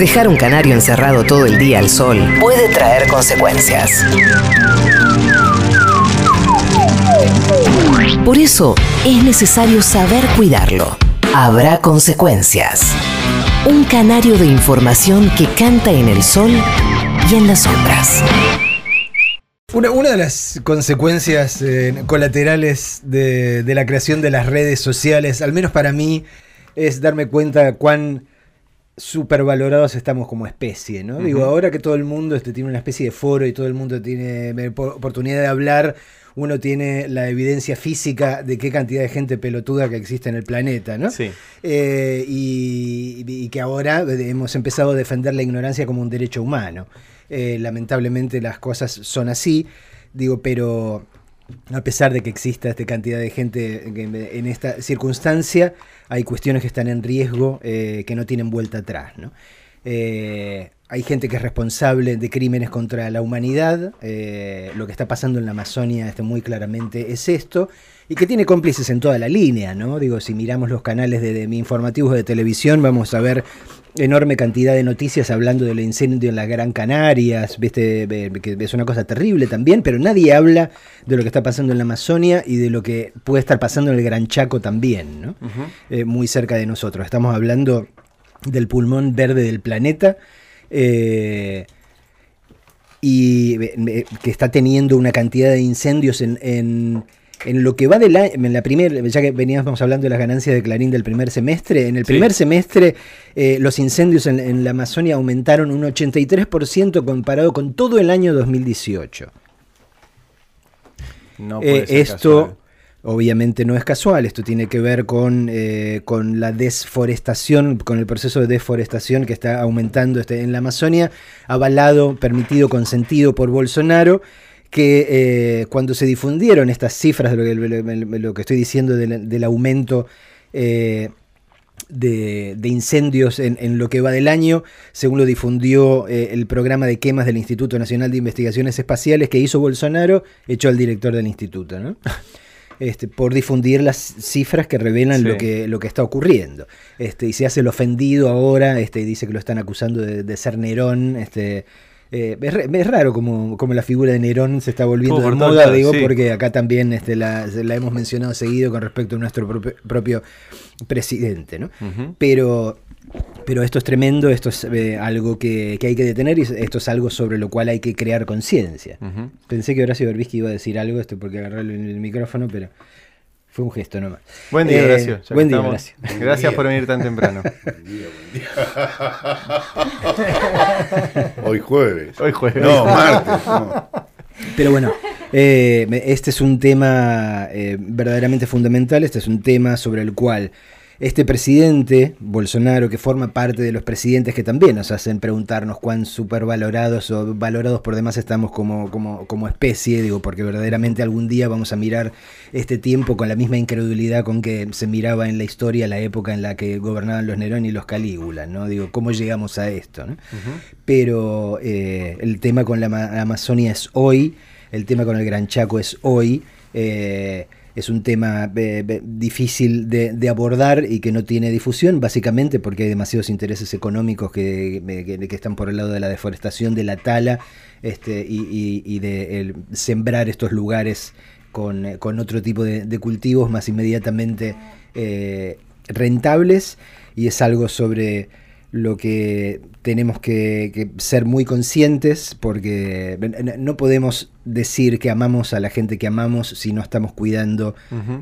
Dejar un canario encerrado todo el día al sol puede traer consecuencias. Por eso es necesario saber cuidarlo. Habrá consecuencias. Un canario de información que canta en el sol y en las sombras. Una, de las consecuencias eh, colaterales de, de la creación de las redes sociales, al menos para mí, es darme cuenta cuán supervalorados estamos como especie, ¿no? Digo, ahora que todo el mundo este, tiene una especie de foro y todo el mundo tiene eh, po- oportunidad de hablar, uno tiene la evidencia física de qué cantidad de gente pelotuda que existe en el planeta, ¿no? Sí. Eh, y, y que ahora hemos empezado a defender la ignorancia como un derecho humano. Eh, lamentablemente las cosas son así, digo, pero a pesar de que exista esta cantidad de gente en esta circunstancia, hay cuestiones que están en riesgo eh, que no tienen vuelta atrás. ¿no? Eh, hay gente que es responsable de crímenes contra la humanidad, eh, lo que está pasando en la Amazonia este, muy claramente es esto, y que tiene cómplices en toda la línea, ¿no? Digo, si miramos los canales de, de informativos de televisión, vamos a ver enorme cantidad de noticias hablando del incendio en las Gran Canarias, ¿viste? Que es una cosa terrible también, pero nadie habla de lo que está pasando en la Amazonia y de lo que puede estar pasando en el Gran Chaco también, ¿no? Eh, muy cerca de nosotros. Estamos hablando del pulmón verde del planeta. Eh, y que está teniendo una cantidad de incendios en, en, en lo que va del año, en la primera, ya que veníamos hablando de las ganancias de Clarín del primer semestre, en el Sí. primer semestre eh, los incendios en, en la Amazonia aumentaron un 83% comparado con todo el año 2018. No Eh, puede ser esto. Obviamente no es casual, esto tiene que ver con, eh, con la desforestación, con el proceso de deforestación que está aumentando este, en la Amazonia, avalado, permitido, consentido por Bolsonaro que eh, cuando se difundieron estas cifras lo que, lo- que estoy diciendo del, aumento eh, de, incendios en, lo que va del año, según lo difundió el programa de quemas del Instituto Nacional de Investigaciones Espaciales que hizo Bolsonaro, echó al director del instituto, ¿no? Este, por difundir las cifras que revelan Sí. lo, que, lo que está ocurriendo. Este, y se hace el ofendido ahora, este, y dice que lo están acusando de, de ser Nerón. Este, eh, es, es raro como, como la figura de Nerón se está volviendo de moda, digo, sí. porque acá también este, la, la hemos mencionado seguido con respecto a nuestro propio, propio presidente, ¿no? Pero, pero esto es tremendo, esto es eh, algo que, que hay que detener y esto es algo sobre lo cual hay que crear conciencia. Pensé que Horacio Berbisky iba a decir algo, esto porque agarré el, el micrófono, pero fue un gesto nomás. Buen día, Eh, Horacio. buen día, estamos. Horacio. Gracias por venir tan temprano. Hoy jueves. Hoy jueves. No, martes. no. Pero bueno, eh, este es un tema eh, verdaderamente fundamental, este es un tema sobre el cual este presidente, Bolsonaro, que forma parte de los presidentes que también nos hacen preguntarnos cuán supervalorados o valorados por demás estamos como, como, como especie, digo, porque verdaderamente algún día vamos a mirar este tiempo con la misma incredulidad con que se miraba en la historia la época en la que gobernaban los Nerón y los Calígula, ¿no? Digo, ¿cómo llegamos a esto? ¿no? pero eh, el tema con la Ama- Amazonia es hoy, el tema con el Gran Chaco es hoy, eh, es un tema eh, eh, difícil de, abordar y que no tiene difusión, básicamente porque hay demasiados intereses económicos que, que- que están por el lado de la deforestación, de la tala este, y, de sembrar estos lugares con, eh, con otro tipo de, cultivos más inmediatamente eh, rentables. Y es algo sobre lo que tenemos que, que ser muy conscientes porque no podemos decir que amamos a la gente que amamos si no estamos cuidando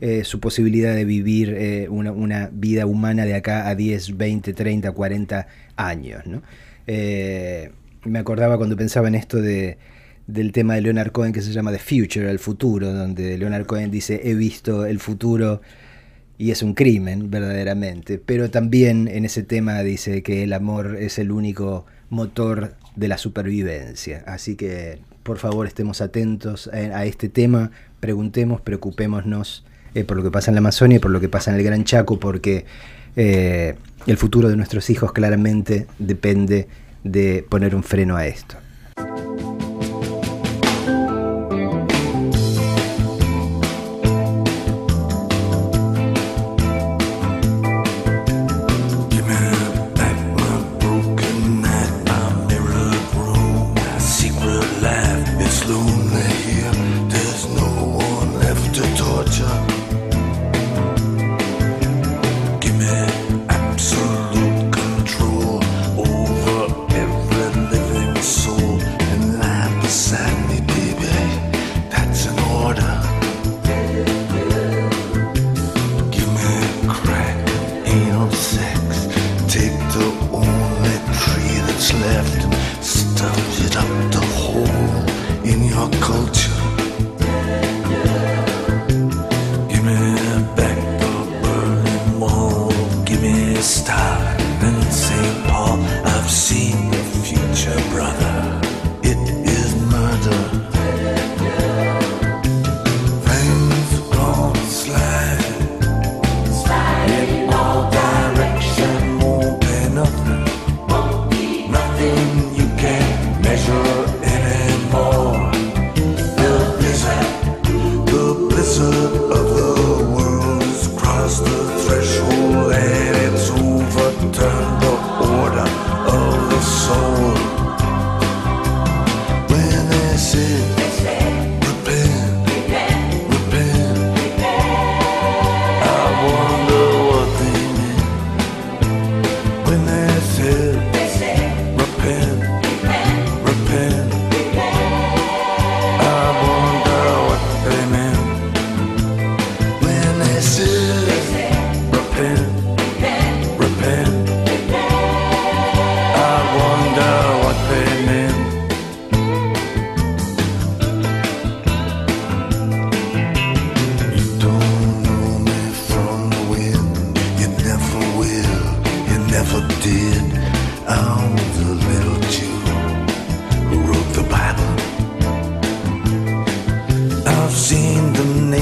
eh, su posibilidad de vivir eh, una, una vida humana de acá a 10, 20, 30, 40 años. ¿no? Eh, me acordaba cuando pensaba en esto de, del tema de Leonard Cohen que se llama The Future, el futuro, donde Leonard Cohen dice, he visto el futuro y es un crimen verdaderamente, pero también en ese tema dice que el amor es el único motor de la supervivencia. Así que por favor estemos atentos a, este tema, preguntemos, preocupémonos eh, por lo que pasa en la Amazonia y por lo que pasa en el Gran Chaco, porque eh, el futuro de nuestros hijos claramente depende de poner un freno a esto.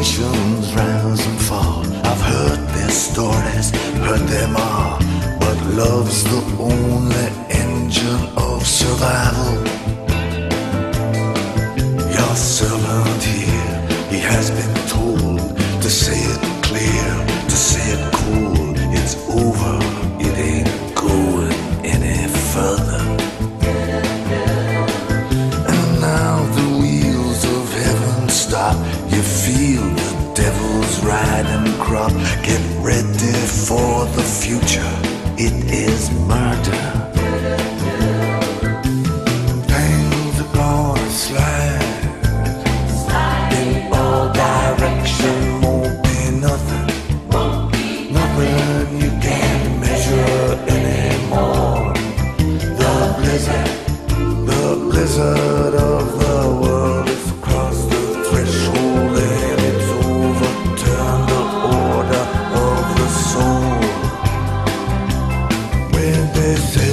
nations rise and fall. I've heard their stories, heard them all. But love's the only engine of survival. Your servant here, he has been told to say it empecé.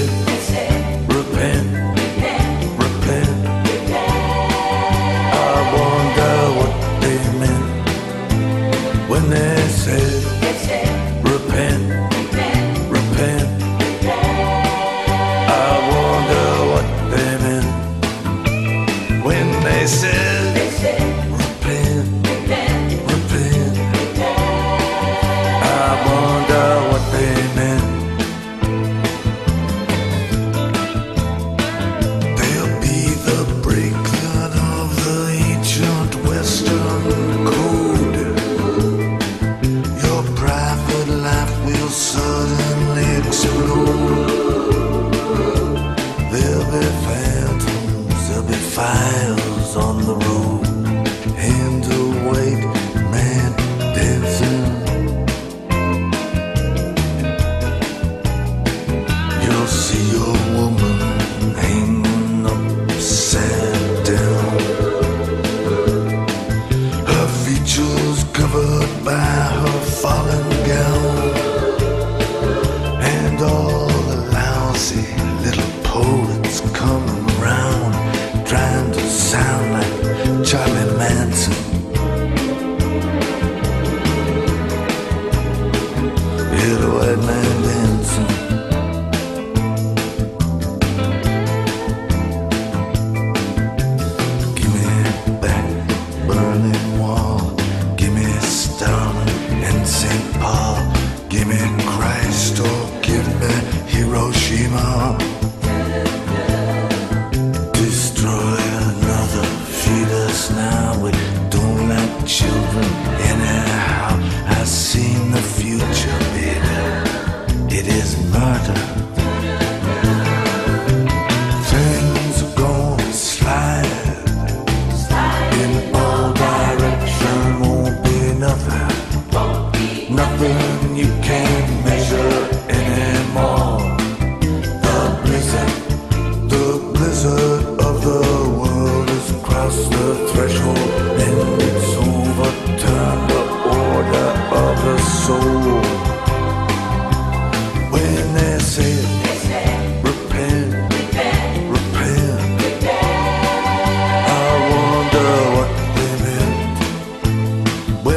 by her fallen gown.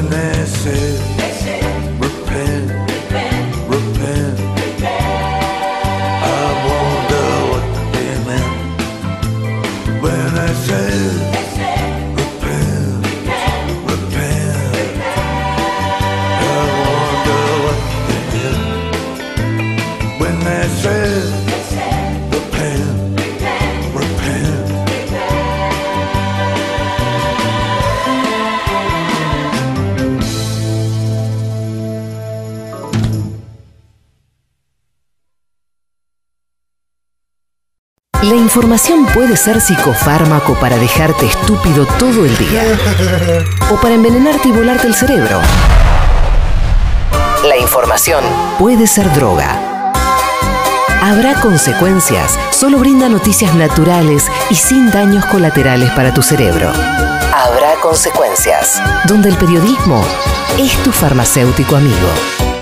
when they said, they said repent, repent, repent, repent. I wonder what they meant when they said, repent, repent, repent. I wonder what they when they said. Información puede ser psicofármaco para dejarte estúpido todo el día. O para envenenarte y volarte el cerebro. La información puede ser droga. Habrá consecuencias. Solo brinda noticias naturales y sin daños colaterales para tu cerebro. Habrá consecuencias. Donde el periodismo es tu farmacéutico amigo.